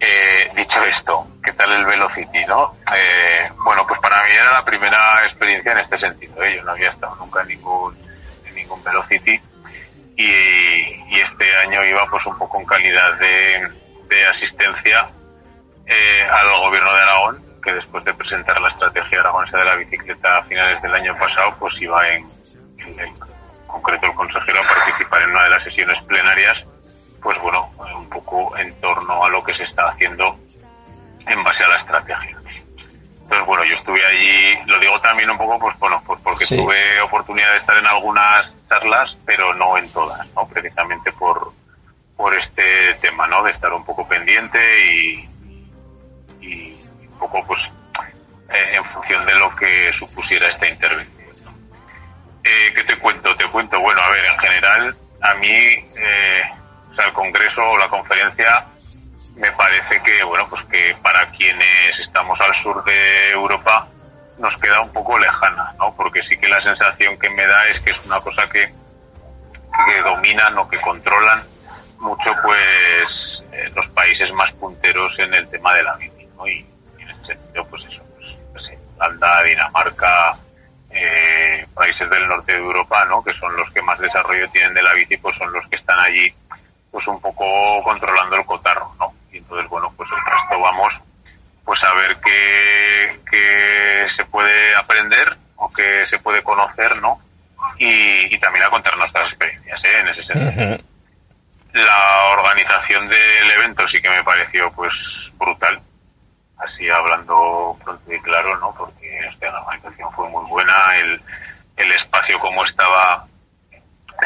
Eh, dicho esto, ¿qué tal el Velocity, no? Eh, bueno, pues para mí era la primera experiencia en este sentido, ¿eh? Yo no había estado nunca en ningún, en ningún Velocity y, y este año iba pues un poco en calidad de, de asistencia eh, al gobierno de Aragón que después de presentar la estrategia aragonesa de la bicicleta a finales del año pasado, pues iba en, en, en concreto el consejero a participar en una de las sesiones plenarias, pues bueno, un poco en torno a lo que se está haciendo en base a la estrategia. Entonces, bueno, yo estuve allí, lo digo también un poco, pues bueno, pues porque sí. tuve oportunidad de estar en algunas charlas, pero no en todas, ¿no? Precisamente por, por este tema, ¿no? De estar un poco pendiente y, y un poco pues eh, en función de lo que supusiera esta intervención. Eh, ¿Qué te cuento? Te cuento, bueno, a ver, en general, a mí, eh, o sea, el congreso o la conferencia me parece que, bueno, pues que para quienes estamos al sur de Europa nos queda un poco lejana, ¿no? Porque sí que la sensación que me da es que es una cosa que, que dominan o que controlan mucho, pues, eh, los países más punteros en el tema de la bici, ¿no? Y, en ese sentido, pues eso, pues, pues Holanda, Dinamarca, eh, países del norte de Europa, ¿no? Que son los que más desarrollo tienen de la bici, pues son los que están allí, pues un poco controlando el cotarro, ¿no? Y entonces, bueno, pues el resto vamos, pues a ver qué, qué se puede aprender o qué se puede conocer, ¿no? Y, también a contar nuestras experiencias, ¿eh? En ese sentido. La organización del evento sí que me pareció, pues, brutal. Así hablando pronto y claro, ¿no? Porque la organización fue muy buena, el, el espacio como estaba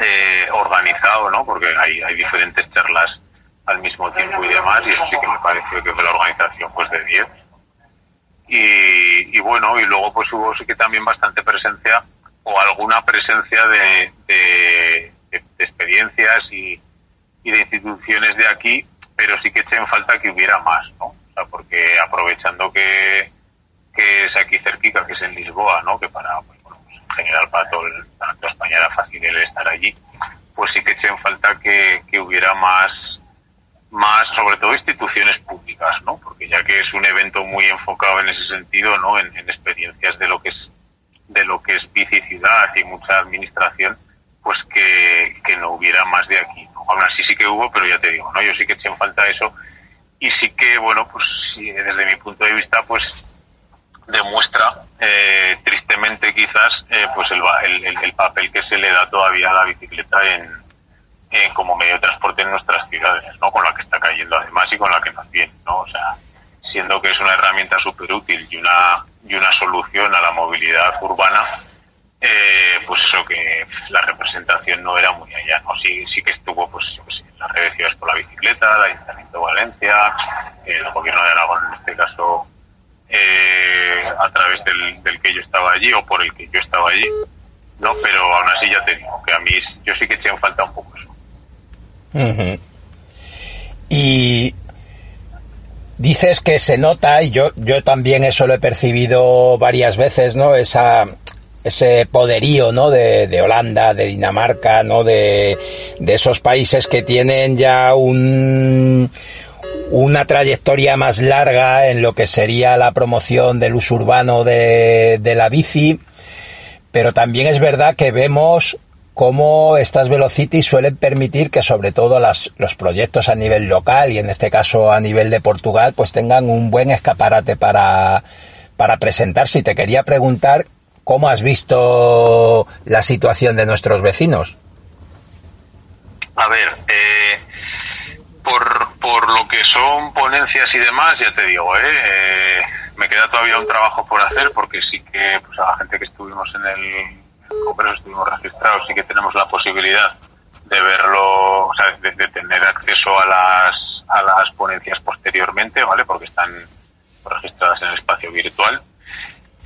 eh, organizado, ¿no? Porque hay, hay diferentes charlas al mismo tiempo y demás, y eso sí que me pareció que fue la organización pues de 10. Y, y, bueno, y luego pues hubo sí que también bastante presencia o alguna presencia de, de experiencias y, y, de instituciones de aquí, pero sí que eché en falta que hubiera más, ¿no? O sea, porque aprovechando que, que es aquí cerquita, que es en Lisboa, ¿no? Que para, pues, bueno, pues en general para todo el, para toda España era fácil el estar allí, pues sí que eché en falta que, que hubiera más más sobre todo instituciones públicas, ¿no? Porque ya que es un evento muy enfocado en ese sentido, ¿no? En, en experiencias de lo que es de lo que es bici ciudad y mucha administración, pues que, que no hubiera más de aquí. Aún así sí que hubo, pero ya te digo, ¿no? Yo sí que eché en falta eso y sí que, bueno, pues desde mi punto de vista, pues demuestra eh, tristemente quizás eh, pues el, el, el papel que se le da todavía a la bicicleta en como medio de transporte en nuestras ciudades, ¿no? Con la que está cayendo además y con la que nos viene, ¿no? O sea, siendo que es una herramienta súper útil y una, y una solución a la movilidad urbana, eh, pues eso que la representación no era muy allá, ¿no? Sí, sí que estuvo, pues, pues las redes ciudades por la bicicleta, el Ayuntamiento de Valencia, el gobierno de Aragón en este caso, eh, a través del, que yo estaba allí o por el que yo estaba allí, ¿no? Pero aún así ya te digo que a mí yo sí que eché en falta un poco eso. Y dices que se nota, y yo, yo también eso lo he percibido varias veces, ¿no? Esa, ese poderío, ¿no? De, Holanda, de Dinamarca, ¿no? De, esos países que tienen ya un, una trayectoria más larga en lo que sería la promoción del uso urbano de, de la bici, pero también es verdad que vemos cómo estas Velocity suelen permitir que sobre todo las, los proyectos a nivel local y en este caso a nivel de Portugal pues tengan un buen escaparate para, para presentarse. Y te quería preguntar cómo has visto la situación de nuestros vecinos. A ver, eh, por, por lo que son ponencias y demás, ya te digo, ¿eh? eh me queda todavía un trabajo por hacer porque sí que pues, a la gente que estuvimos en el, congreso estuvimos registrados, sí que tenemos la posibilidad de verlo, o sea, de, tener acceso a las, a las ponencias posteriormente, ¿vale? Porque están registradas en el espacio virtual.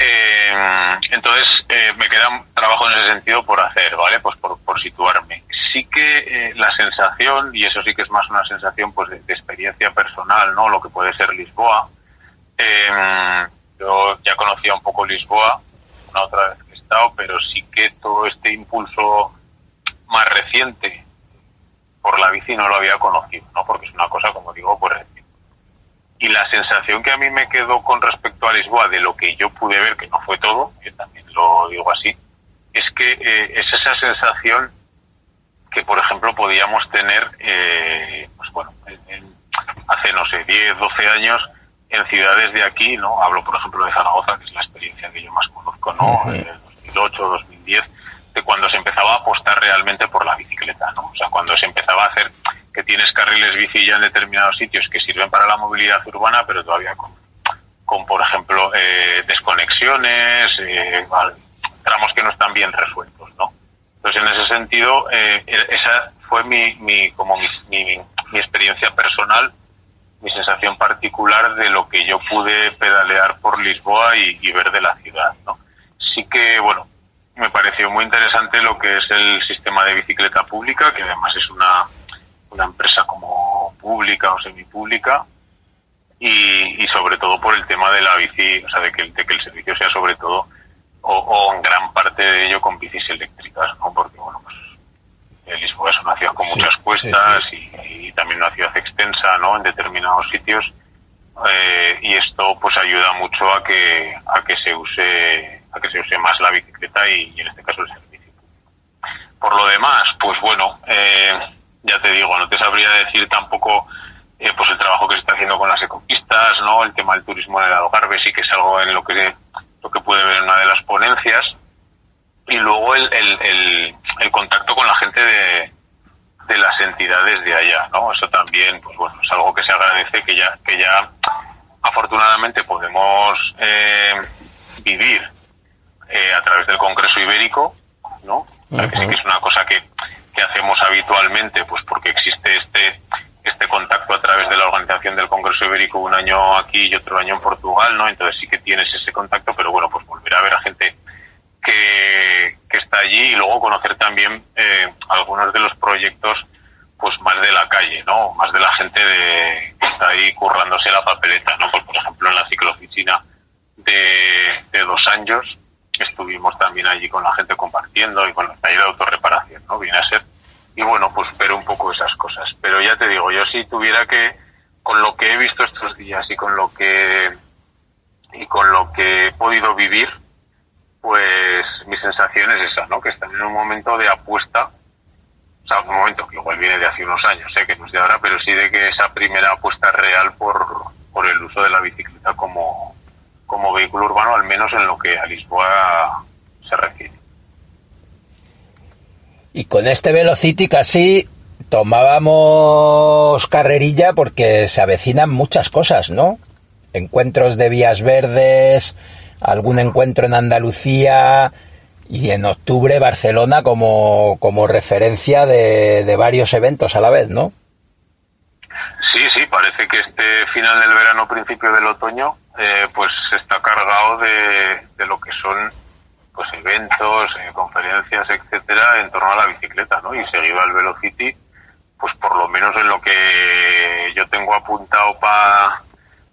Eh, entonces, eh, me queda trabajo en ese sentido por hacer, ¿vale? Pues por, situarme. Sí que eh, la sensación, y eso sí que es más una sensación pues de, experiencia personal, ¿no? Lo que puede ser Lisboa. yo ya conocía un poco Lisboa, una otra vez que he estado, pero sí que todo este impulso más reciente por la bici no lo había conocido, ¿no? Porque es una cosa, como digo, pues y la sensación que a mí me quedó con respecto a Lisboa, de lo que yo pude ver, que no fue todo, yo también lo digo así, es que eh, es esa sensación que, por ejemplo, podíamos tener, eh, pues bueno, hace, no sé, 10, 12 años en ciudades de aquí, ¿no? Hablo, por ejemplo, de Zaragoza, que es la experiencia que yo más conozco, ¿no? 2008, 2010, de cuando se empezaba a apostar realmente por la bicicleta, ¿no? O sea, cuando se empezaba a hacer que tienes carriles bici ya en determinados sitios que sirven para la movilidad urbana, pero todavía con, con por ejemplo, eh, desconexiones, eh, tramos que no están bien resueltos, ¿no? Entonces, en ese sentido, eh, e-, esa fue mi, mi como mi, mi, experiencia personal, mi sensación particular de lo que yo pude pedalear por Lisboa y, y ver de la ciudad, ¿no? Sí que, bueno, me pareció muy interesante lo que es el sistema de bicicleta pública, que además es una una empresa como pública o semipública y, y sobre todo por el tema de la bici, o sea, de que, de que el servicio sea sobre todo o, en gran parte de ello con bicis eléctricas, ¿no? Porque, bueno, pues Lisboa es una ciudad con muchas cuestas Y, también una ciudad extensa, ¿no? En determinados sitios eh, y esto pues ayuda mucho a que a que se use a que se use más la bicicleta y, y en este caso el servicio. Por lo demás, pues bueno, eh, ya te digo, no te sabría decir tampoco eh, pues el trabajo que se está haciendo con las ecopistas, ¿no? El tema del turismo en el Algarve sí que es algo en lo que lo que puede ver en una de las ponencias. Y luego el, el, el, contacto con la gente de, de las entidades de allá, ¿no? Eso también, pues bueno, es algo que se agradece que ya, que ya afortunadamente podemos eh, vivir eh, a través del Congreso Ibérico, ¿no? que es una cosa que, que hacemos habitualmente, pues porque existe este este contacto a través de la organización del Congreso Ibérico un año aquí y otro año en Portugal, ¿no? Entonces sí que tienes ese contacto, pero bueno, pues volver a ver a gente que, que está allí y luego conocer también eh, algunos de los proyectos pues más de la calle, ¿no? Más de la gente de, que está ahí currándose la papeleta, ¿no? Pues por ejemplo en la ciclooficina de, de dos años, estuvimos también allí con la gente compartiendo y con la taller de autorreparación, ¿no? Viene a ser. Y bueno, pues espero un poco esas cosas. Pero ya te digo, yo si tuviera que, con lo que he visto estos días y con lo que, y con lo que he podido vivir, pues mi sensación es esa, ¿no? Que están en un momento de apuesta, o sea, un momento que igual viene de hace unos años, ¿eh? que no es de ahora, pero sí de que esa primera apuesta real por, por el uso de la bicicleta como, como vehículo urbano, al menos en lo que a Lisboa se refiere. Y con este Velocity casi tomábamos carrerilla porque se avecinan muchas cosas, ¿no? Encuentros de vías verdes, algún encuentro en Andalucía y en octubre Barcelona como, como referencia de, de varios eventos a la vez, ¿no? Que este final del verano, principio del otoño, eh, pues está cargado de, de, lo que son pues eventos, eh, conferencias, etcétera, en torno a la bicicleta, ¿no? Y seguido al Velocity, pues por lo menos en lo que yo tengo apuntado pa,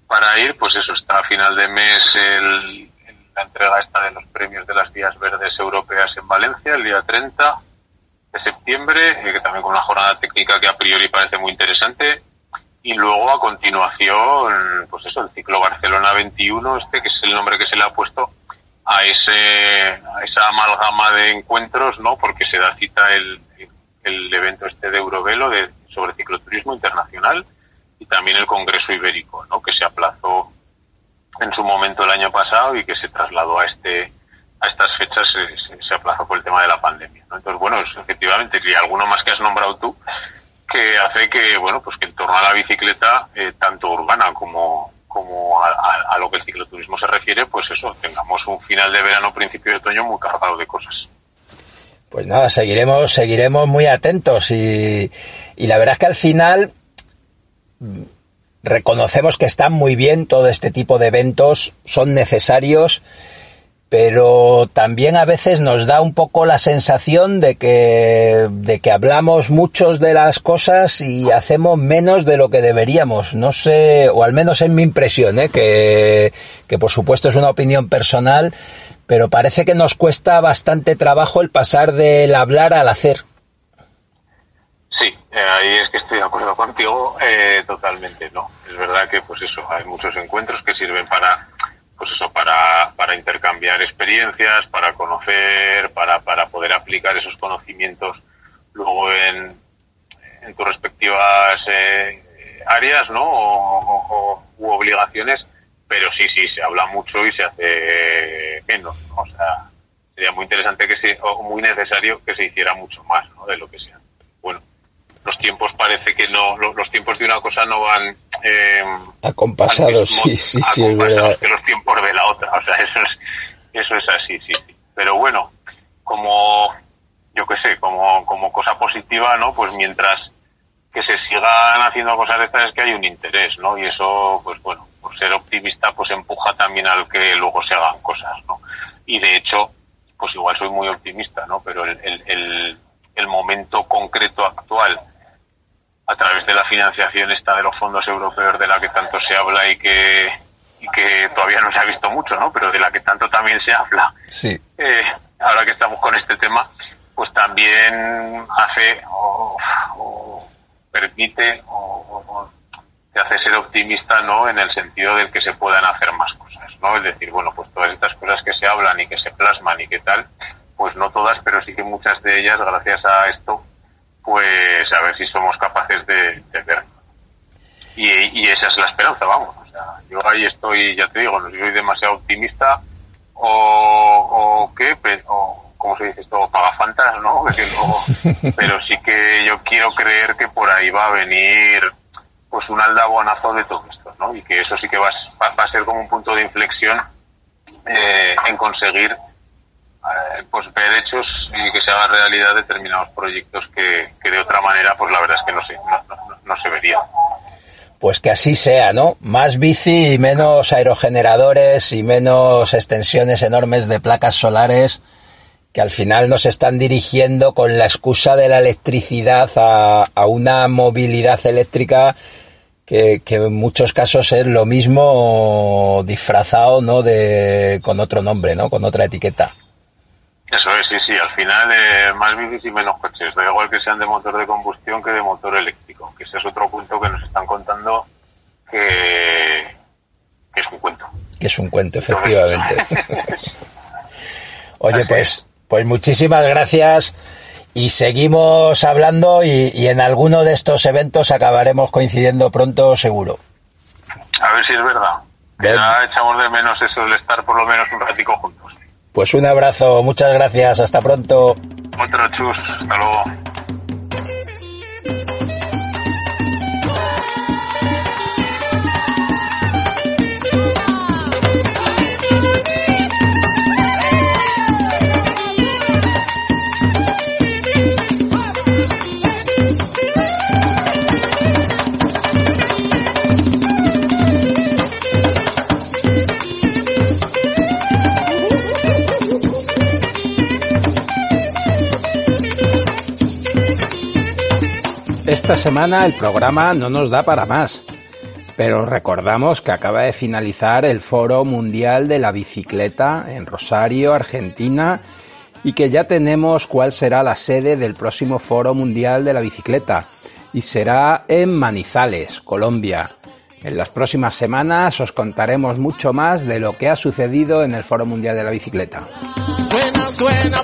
para ir, pues eso está a final de mes el, la entrega esta de los premios de las Días Verdes Europeas en Valencia, el día 30 de septiembre, eh, que también con una jornada técnica que a priori parece muy interesante, y luego a continuación, pues eso, el ciclo Barcelona 21, este que es el nombre que se le ha puesto a ese a esa amalgama de encuentros, ¿no? Porque se da cita el, el evento este de Eurovelo de, sobre cicloturismo internacional y también el Congreso Ibérico, ¿no? Que se aplazó en su momento el año pasado y que se trasladó a este a estas fechas se, se, aplazó por el tema de la pandemia, ¿no? Entonces, bueno, efectivamente, y alguno más que has nombrado tú, que hace que, bueno, pues que en torno a la bicicleta, eh, tanto urbana como, como a, a- lo que el cicloturismo se refiere, pues eso, tengamos un final de verano, principio de otoño muy cargado de cosas. Pues nada, seguiremos, seguiremos muy atentos y, y la verdad es que al final mm, reconocemos que están muy bien todo este tipo de eventos, son necesarios, pero también a veces nos da un poco la sensación de que, de que hablamos muchos de las cosas y hacemos menos de lo que deberíamos. No sé, o al menos es mi impresión, ¿eh? que, que por supuesto es una opinión personal, pero parece que nos cuesta bastante trabajo el pasar del hablar al hacer. Sí, eh, ahí es que estoy de acuerdo contigo eh, totalmente, ¿no? Es verdad que, pues eso, hay muchos encuentros que sirven para, pues eso, para, para intercambiar experiencias, para conocer, para, para poder aplicar esos conocimientos luego en, en tus respectivas eh, áreas, ¿no? O, u obligaciones, pero sí, sí, se habla mucho y se hace menos, ¿no? O sea, sería muy interesante que se, o muy necesario que se hiciera mucho más, ¿no? De lo que sea. Los tiempos parece que no, lo- los tiempos de una cosa no van eh, Acompasados, sí, sí, sí, es verdad. que los tiempos de la otra, o sea, eso es, eso es así, sí, sí. Pero bueno, como, yo qué sé, como, como cosa positiva, ¿no? Pues mientras que se sigan haciendo cosas de estas es que hay un interés, ¿no? Y eso, pues bueno, por ser optimista, pues empuja también al que luego se hagan cosas, ¿no? Y de hecho, pues igual soy muy optimista, ¿no? Pero el, el, el, el momento concreto actual, a través de la financiación esta de los fondos europeos de la que tanto se habla y que, y que todavía no se ha visto mucho, ¿no? Pero de la que tanto también se habla, Sí. eh, ahora que estamos con este tema, pues también hace o, o permite o, o- o te hace ser optimista, ¿no? En el sentido del que se puedan hacer más cosas, ¿no? Es decir, bueno, pues todas estas cosas que se hablan y que se plasman y que tal, pues no todas, pero sí que muchas de ellas, gracias a esto, pues a ver si somos capaces de, de ver. Y, y esa es la esperanza, vamos. O sea, yo ahí estoy, ya te digo, no soy demasiado optimista o, o qué, o como se dice esto, pagafantas, ¿no? Luego- pero sí que yo quiero creer que por ahí va a venir pues un aldabonazo de todo esto, ¿no? Y que eso sí que va, va- va a ser como un punto de inflexión eh, en conseguir pues ver hechos y que se hagan realidad determinados proyectos que, que de otra manera pues la verdad es que no se, no se verían. Pues que así sea, ¿no? Más bici y menos aerogeneradores y menos extensiones enormes de placas solares que al final nos están dirigiendo con la excusa de la electricidad a, a una movilidad eléctrica que, que en muchos casos es lo mismo disfrazado, ¿no? De, con otro nombre, ¿no? Con otra etiqueta. Eso es, sí, sí, al final eh, más bicis y menos coches, da igual que sean de motor de combustión que de motor eléctrico, que ese es otro punto que nos están contando que, que es un cuento. Que es un cuento, efectivamente. Oye, pues, pues muchísimas gracias y seguimos hablando y, y en alguno de estos eventos acabaremos coincidiendo pronto, seguro. A ver si es verdad. Ya echamos de menos eso, el estar por lo menos un ratico juntos. Pues un abrazo, muchas gracias, hasta pronto. Otro chus, hasta luego. Esta semana el programa no nos da para más, pero recordamos que acaba de finalizar el Foro Mundial de la Bicicleta en Rosario, Argentina, y que ya tenemos cuál será la sede del próximo Foro Mundial de la Bicicleta, y será en Manizales, Colombia. En las próximas semanas os contaremos mucho más de lo que ha sucedido en el Foro Mundial de la Bicicleta. Suena, suena,